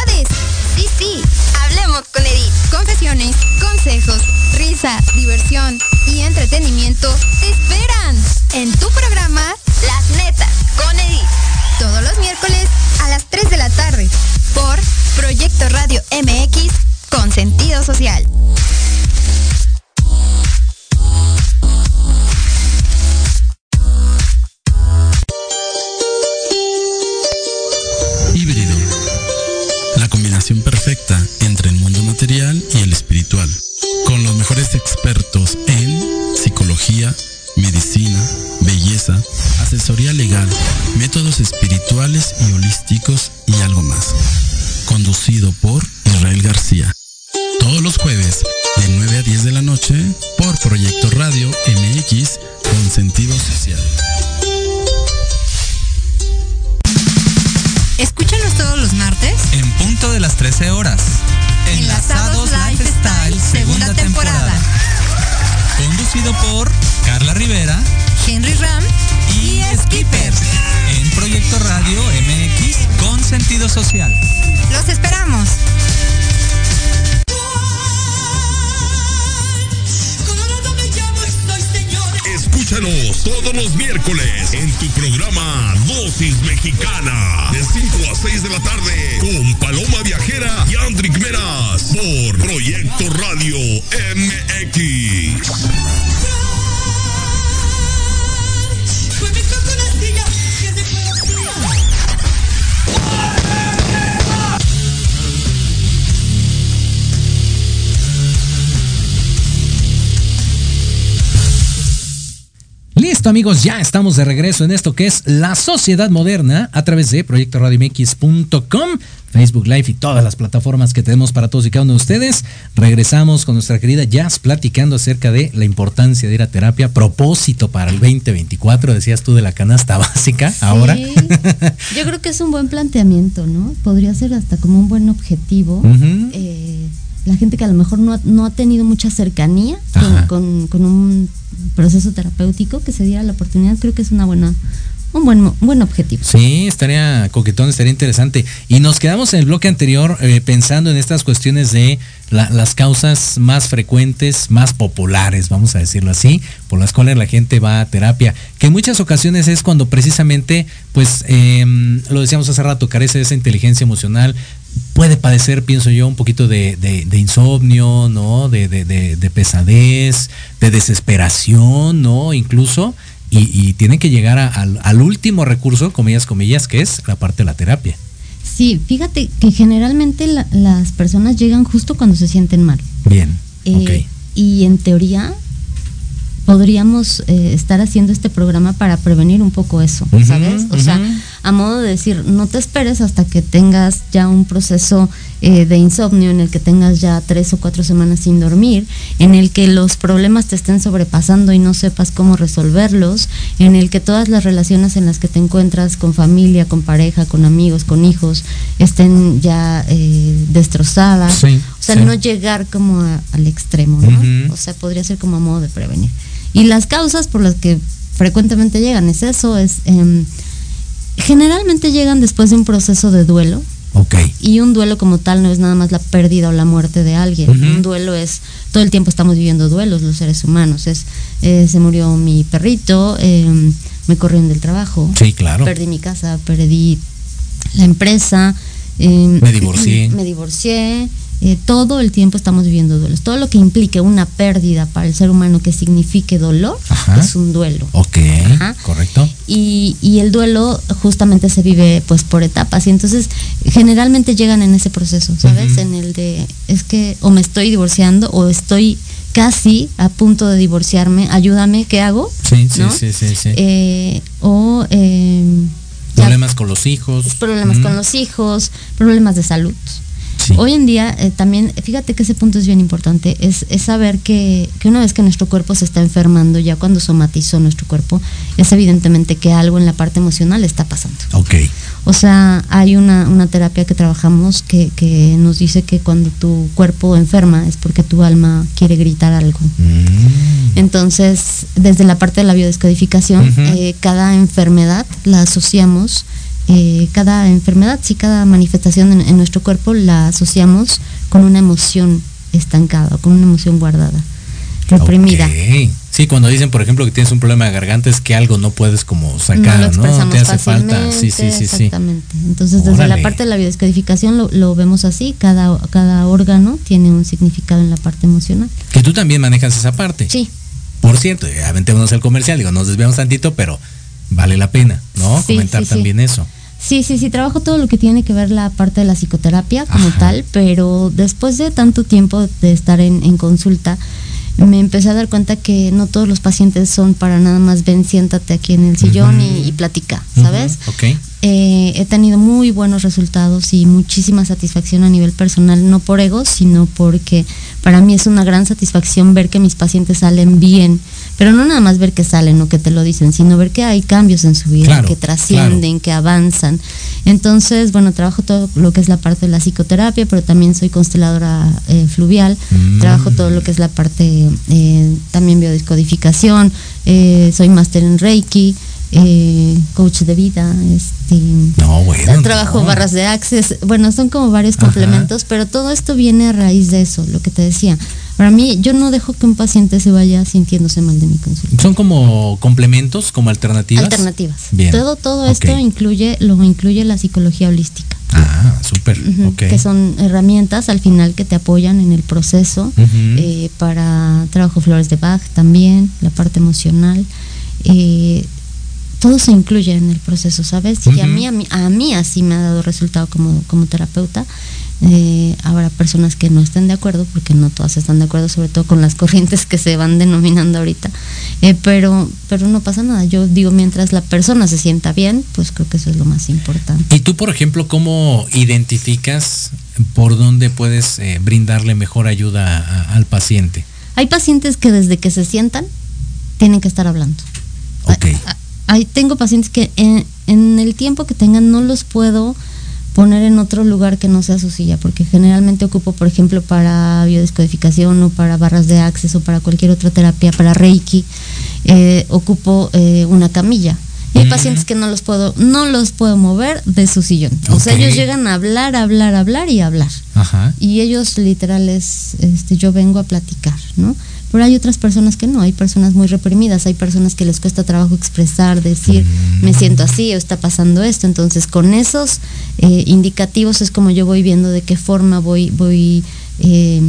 Entretenimiento te esperan en tu programa Las Netas con Edith. Todos los miércoles a las 3 de la tarde por Proyecto Radio MX con sentido social. Métodos espirituales y holísticos y algo más. Conducido por MX. Listo amigos, ya estamos de regreso en esto que es la sociedad moderna a través de proyectoradiomx.com, Facebook Live y todas las plataformas que tenemos para todos y cada uno de ustedes. Regresamos con nuestra querida Jazz platicando acerca de la importancia de ir a terapia, propósito para el 2024, decías tú de la canasta básica ahora. Yo creo que es un buen planteamiento, ¿no? Podría ser hasta como un buen objetivo. Eh, la gente que a lo mejor no ha, tenido mucha cercanía con, con, un proceso terapéutico, que se diera la oportunidad, creo que es una buena, un buen, buen objetivo. Sí, estaría coquetón, estaría interesante. Y nos quedamos en el bloque anterior eh, pensando en estas cuestiones de las causas más frecuentes, más populares, vamos a decirlo así, por las cuales la gente va a terapia, que en muchas ocasiones es cuando precisamente, pues, em, lo decíamos hace rato, carece de esa inteligencia emocional, puede padecer, pienso yo, un poquito de, insomnio, ¿no? De, de, pesadez, de desesperación, ¿no? Incluso, y, y tienen que llegar al, último recurso, comillas, comillas, que es la parte de la terapia. Sí, fíjate que generalmente las personas llegan justo cuando se sienten mal. Bien. Eh, y en teoría podríamos eh, estar haciendo este programa para prevenir un poco eso, ¿sabes? O sea, a modo de decir, no te esperes hasta que tengas ya un proceso eh, de insomnio en el que tengas ya tres o cuatro semanas sin dormir, en el que los problemas te estén sobrepasando y no sepas cómo resolverlos, en el que todas las relaciones en las que te encuentras con familia, con pareja, con amigos, con hijos, estén ya eh, destrozadas. o sea, no llegar como al extremo, ¿no? O sea, podría ser como a modo de prevenir. Y las causas por las que frecuentemente llegan es eso, es em, generalmente llegan después de un proceso de duelo. Okay. Y un duelo como tal no es nada más la pérdida o la muerte de alguien. Un duelo es, todo el tiempo estamos viviendo duelos los seres humanos. Es, eh, se murió mi perrito, em, me corrieron del trabajo. Sí, claro. Perdí mi casa, perdí la empresa. Em, me divorcié. Me divorcié. Eh, todo el tiempo estamos viviendo duelos. Todo lo que implique una pérdida para el ser humano que signifique dolor es un duelo. Ok, correcto. Y, y, el duelo justamente se vive pues por etapas y entonces generalmente llegan en ese proceso, ¿sabes? En el de, es que o me estoy divorciando o estoy casi a punto de divorciarme, ayúdame, ¿qué hago? Sí, sí, sí, sí, eh, o... Em, problemas con los hijos. Problemas con los hijos, problemas de salud. Hoy en día eh, también, fíjate que ese punto es bien importante, es, saber que, una vez que nuestro cuerpo se está enfermando, ya cuando somatizó nuestro cuerpo, es evidentemente que algo en la parte emocional está pasando. Ok. O sea, hay una, terapia que trabajamos que, nos dice que cuando tu cuerpo enferma es porque tu alma quiere gritar algo. Mm. Entonces, desde la parte de la biodescodificación, eh, cada enfermedad la asociamos eh, cada enfermedad, sí, cada manifestación en, nuestro cuerpo la asociamos con una emoción estancada, con una emoción guardada, reprimida. Sí, cuando dicen, por ejemplo, que tienes un problema de garganta es que algo no puedes como sacar, ¿no? Te hace falta. Sí, sí, sí, exactamente. Entonces, desde la parte de la biodescodificación lo, lo, vemos así, cada, cada órgano tiene un significado en la parte emocional. Que tú también manejas esa parte. Sí. Por cierto, aventémonos el comercial, digo, nos desviamos tantito, pero vale la pena, ¿no? Comentar también eso. Sí, sí, sí, trabajo todo lo que tiene que ver la parte de la psicoterapia como tal, pero después de tanto tiempo de estar en, consulta, me empecé a dar cuenta que no todos los pacientes son para nada más ven, siéntate aquí en el sillón y, platica, ¿sabes? Eh, he tenido muy buenos resultados y muchísima satisfacción a nivel personal, no por ego, sino porque para mí es una gran satisfacción ver que mis pacientes salen bien pero no nada más ver que salen o que te lo dicen, sino ver que hay cambios en su vida, que trascienden, que avanzan. Entonces, bueno, trabajo todo lo que es la parte de la psicoterapia, pero también soy consteladora eh, fluvial, mm. trabajo todo lo que es la parte eh, también biodescodificación, eh, soy máster en Reiki. Coach de vida, este, no, bueno, trabajo barras de access, bueno, son como varios complementos, pero todo esto viene a raíz de eso, lo que te decía, para mí, yo no dejo que un paciente se vaya sintiéndose mal de mi consulta. ¿Son como complementos, como alternativas? Alternativas. Todo, todo esto incluye, lo incluye la psicología holística. Ah, súper. Que son herramientas al final que te apoyan en el proceso eh, para trabajo flores de Bach también, la parte emocional. Eh, todo se incluye en el proceso, ¿sabes? Y a mí, a mí, a mí así me ha dado resultado como, como terapeuta Eh, habrá personas que no estén de acuerdo, porque no todas están de acuerdo, sobre todo con las corrientes que se van denominando ahorita. Eh, pero, pero no pasa nada. Yo digo, mientras la persona se sienta bien, pues creo que eso es lo más importante. ¿Y tú, por ejemplo, cómo identificas por dónde puedes eh, brindarle mejor ayuda al paciente? Hay pacientes que desde que se sientan tienen que estar hablando. Ok. Hay, tengo pacientes que en, en el tiempo que tengan no los puedo poner en otro lugar que no sea su silla, porque generalmente ocupo, por ejemplo, para biodescodificación o para barras de acceso, para cualquier otra terapia, para Reiki, eh, ocupo eh, una camilla. Y hay pacientes que no los puedo, no los puedo mover de su sillón. O sea, ellos llegan a hablar, hablar, hablar y hablar. Y ellos literal es, este, yo vengo a platicar, ¿no? Pero hay otras personas que no, hay personas muy reprimidas, hay personas que les cuesta trabajo expresar, decir, me siento así o está pasando esto. Entonces, con esos eh, indicativos es como yo voy viendo de qué forma voy, voy eh,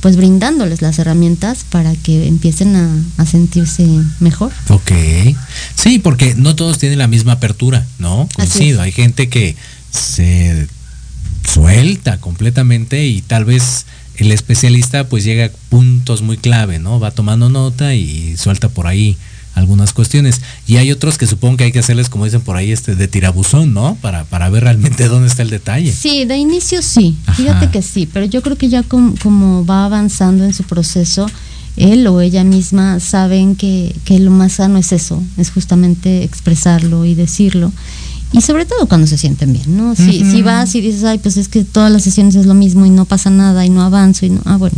pues brindándoles las herramientas para que empiecen a, sentirse mejor. Ok. Sí, porque no todos tienen la misma apertura, ¿no? Coincido. Hay gente que se suelta completamente y tal vez el especialista pues llega a puntos muy clave, ¿no? Va tomando nota y suelta por ahí algunas cuestiones. Y hay otros que supongo que hay que hacerles, como dicen por ahí, este de tirabuzón, ¿no? Para, para ver realmente dónde está el detalle. Sí, de inicio sí, fíjate que sí, pero yo creo que ya como, va avanzando en su proceso, él o ella misma saben que, que lo más sano es eso, es justamente expresarlo y decirlo y sobre todo cuando se sienten bien, ¿no? Si, si vas y dices, ay, pues es que todas las sesiones es lo mismo y no pasa nada y no avanzo y no, ah, bueno,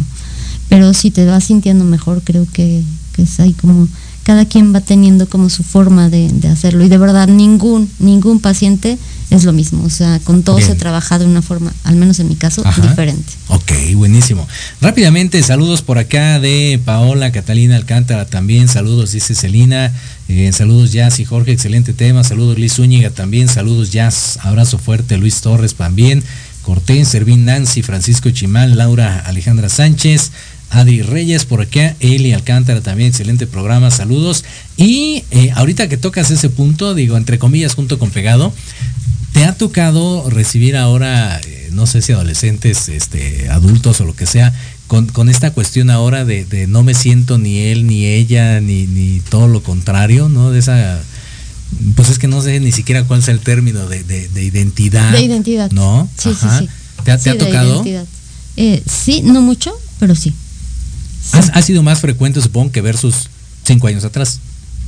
pero si te vas sintiendo mejor, creo que, que es ahí como, cada quien va teniendo como su forma de, de hacerlo. Y de verdad ningún, ningún paciente es lo mismo. O sea, con todos he trabajado de una forma, al menos en mi caso, diferente. Ok, buenísimo. Rápidamente, saludos por acá de Paola, Catalina Alcántara también. Saludos, dice Celina. Eh, saludos, Jazz y Jorge, excelente tema. Saludos, Luis Zúñiga también. Saludos, Jazz. Abrazo fuerte, Luis Torres también. Cortés, Servín Nancy, Francisco Chimal, Laura Alejandra Sánchez. Adri Reyes por acá, Eli Alcántara también, excelente programa, saludos. Y eh, ahorita que tocas ese punto, digo, entre comillas, junto con pegado, ¿Te ha tocado recibir ahora, eh, no sé si adolescentes, este, adultos o lo que sea, con, esta cuestión ahora de, no me siento ni él, ni ella, ni, ni todo lo contrario, ¿no? De esa pues es que no sé ni siquiera cuál es el término de, identidad. De identidad. ¿No? Sí, sí, sí. ¿Te, ha, tocado? Eh, sí, no mucho, pero sí. Ha, sido más frecuente, supongo, que versus cinco años atrás.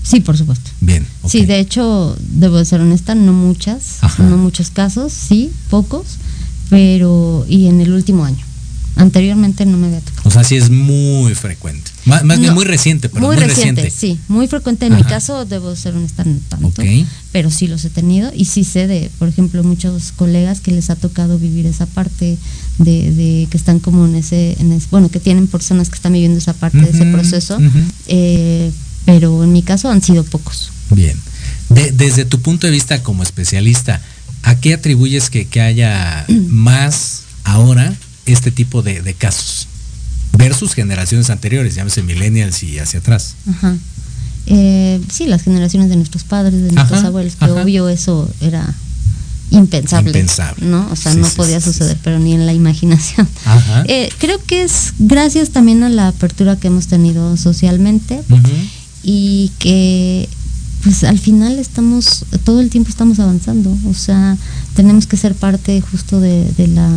Sí, por supuesto. Bien. Sí, de hecho, debo ser honesta, no muchas, no muchos casos, sí, pocos, pero y en el último año. Anteriormente no me había tocado. O sea, sí es muy frecuente. Más, bien muy reciente, pero muy, reciente, Sí, muy frecuente. En mi caso, debo ser honesta, no tanto. Pero sí los he tenido y sí sé de, por ejemplo, muchos colegas que les ha tocado vivir esa parte de, que están como en ese, en bueno, que tienen personas que están viviendo esa parte de ese proceso pero en mi caso han sido pocos. Bien. desde tu punto de vista como especialista, ¿a qué atribuyes que, haya más ahora este tipo de, casos? Versus generaciones anteriores, llámese millennials y hacia atrás. Ajá. Eh, sí, las generaciones de nuestros padres, de nuestros abuelos, que obvio eso era impensable. Impensable. ¿no? O sea, no podía suceder, pero ni en la imaginación. Eh, creo que es gracias también a la apertura que hemos tenido socialmente y que pues al final estamos, todo el tiempo estamos avanzando, o sea, tenemos que ser parte justo de, la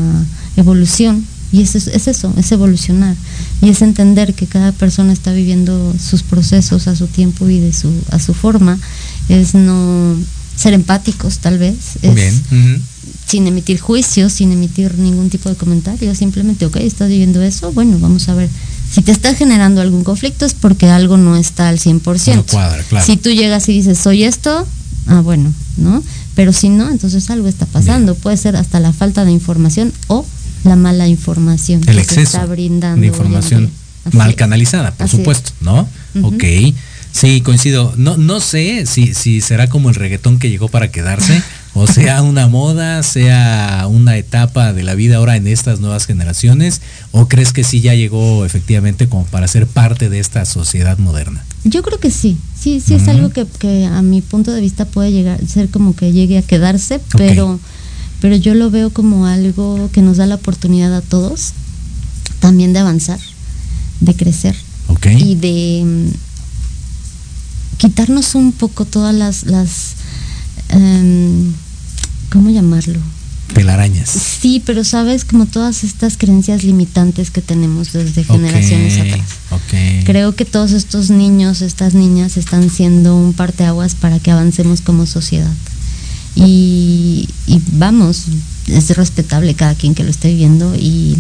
evolución y es, es, eso, es evolucionar y es entender que cada persona está viviendo sus procesos a su tiempo y de su, a su forma, es no ser empáticos tal vez, es, sin emitir juicios, sin emitir ningún tipo de comentario, simplemente, ok, estás viviendo eso, bueno, vamos a ver si te está generando algún conflicto es porque algo no está al 100%. No cuadra, claro. Si tú llegas y dices, soy esto, ah, bueno, ¿no? Pero si no, entonces algo está pasando. Puede ser hasta la falta de información o la mala información El que exceso está brindando. De información mal canalizada, por supuesto, ¿no? Ok. Sí, coincido. No, no sé si, si será como el reggaetón que llegó para quedarse, o sea una moda, sea una etapa de la vida ahora en estas nuevas generaciones, o crees que sí ya llegó efectivamente como para ser parte de esta sociedad moderna? Yo creo que sí, sí, sí es algo que, a mi punto de vista puede llegar, ser como que llegue a quedarse, pero pero yo lo veo como algo que nos da la oportunidad a todos también de avanzar, de crecer y de mm, quitarnos un poco todas las, las em, ¿cómo llamarlo? Telarañas. Sí, pero sabes, como todas estas creencias limitantes que tenemos desde generaciones atrás. Creo que todos estos niños, estas niñas están siendo un parteaguas para que avancemos como sociedad. Y, y vamos, es respetable cada quien que lo esté viviendo y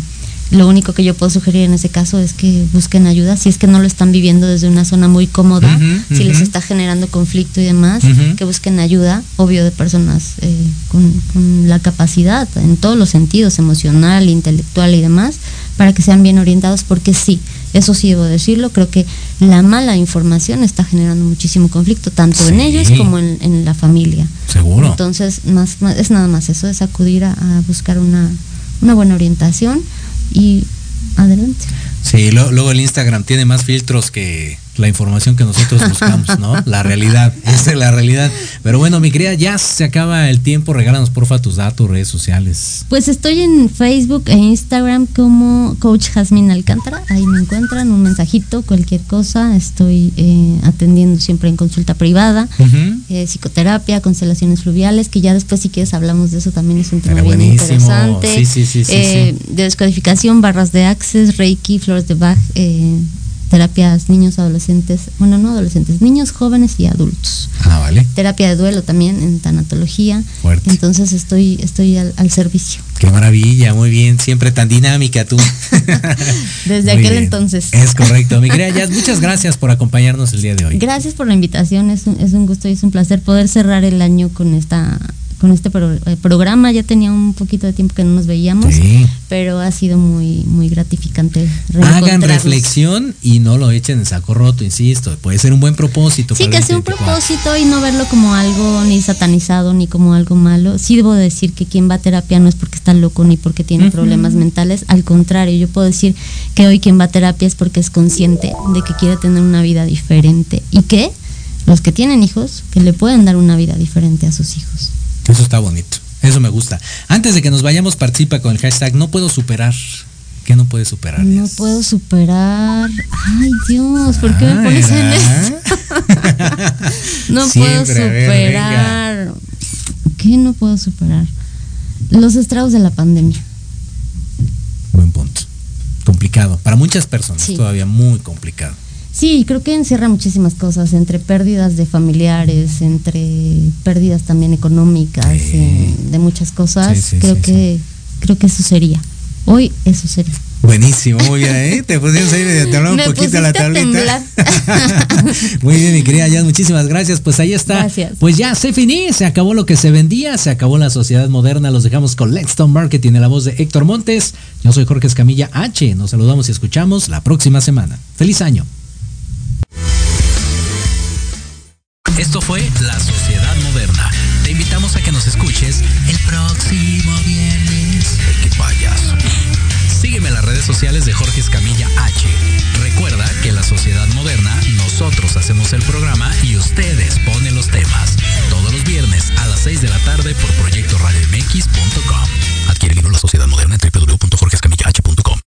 lo único que yo puedo sugerir en ese caso es que busquen ayuda, si es que no lo están viviendo desde una zona muy cómoda, si les está generando conflicto y demás, que busquen ayuda, obvio, de personas eh, con, la capacidad en todos los sentidos, emocional, intelectual y demás, para que sean bien orientados, porque sí, eso sí debo decirlo, creo que la mala información está generando muchísimo conflicto, tanto en ellos como en, la familia. Seguro. Entonces, más, es nada más eso, es acudir a, buscar una, una buena orientación y adelante. Sí, luego el Instagram tiene más filtros que la información que nosotros buscamos, ¿no? La realidad, esa es la realidad. Pero bueno, mi querida, ya se acaba el tiempo, regálanos porfa tus datos, redes sociales. Pues estoy en Facebook e Instagram como Coach Jasmine Alcántara, ahí me encuentran, un mensajito, cualquier cosa, estoy eh, atendiendo siempre en consulta privada, eh, psicoterapia, constelaciones fluviales, que ya después si quieres hablamos de eso también es un tema bien interesante. Sí, sí, sí, eh, de descodificación, barras de access, Reiki, flores de Bach, terapias niños, adolescentes, bueno, no adolescentes, niños, jóvenes y adultos. Ah, vale. Terapia de duelo también en tanatología. Fuerte. Entonces estoy, estoy al, servicio. Qué maravilla, muy bien, siempre tan dinámica tú. Desde aquel entonces. Es correcto. Mi muchas gracias por acompañarnos el día de hoy. Gracias por la invitación, es un, es un gusto y es un placer poder cerrar el año con esta con este eh, programa. Ya tenía un poquito de tiempo que no nos veíamos, pero ha sido muy, muy gratificante. Hagan reflexión y no lo echen en saco roto, insisto. Puede ser un buen propósito. Sí, que sea un propósito y no verlo como algo ni satanizado ni como algo malo. Sí debo decir que quien va a terapia no es porque está loco ni porque tiene problemas mentales. Al contrario, yo puedo decir que hoy quien va a terapia es porque es consciente de que quiere tener una vida diferente y que los que tienen hijos, que le pueden dar una vida diferente a sus hijos. Eso está bonito. Eso me gusta. Antes de que nos vayamos, participa con el hashtag no puedo superar. ¿Qué no puedes superar? No puedo superar. Ay, Dios, ¿por qué me pones en eso? no puedo superar. ¿Qué no puedo superar? Los estragos de la pandemia. Buen punto. Complicado. Para muchas personas, todavía muy complicado. Sí, creo que encierra muchísimas cosas, entre pérdidas de familiares, entre pérdidas también económicas, eh, de muchas cosas. creo que creo que eso sería. Hoy eso sería. Buenísimo, muy bien, ¿eh? Te pusiste ahí, te un poquito la tablita. muy bien, mi querida Jazz, muchísimas gracias. Pues ahí está. Gracias. Pues ya se finí, se acabó lo que se vendía, se acabó la sociedad moderna. Los dejamos con Let's Talk Marketing en la voz de Héctor Montes. Yo soy Jorge Escamilla H. Nos saludamos y escuchamos la próxima semana. Feliz año. Esto fue La Sociedad Moderna. Te invitamos a que nos escuches el próximo viernes. El que vayas. Sígueme en las redes sociales de Jorge Escamilla H. Recuerda que la sociedad moderna, nosotros hacemos el programa y ustedes ponen los temas. Todos los viernes a las 6 de la tarde por Proyecto MX.com. Adquiere el libro La Sociedad Moderna en www.jorgescamillah.com.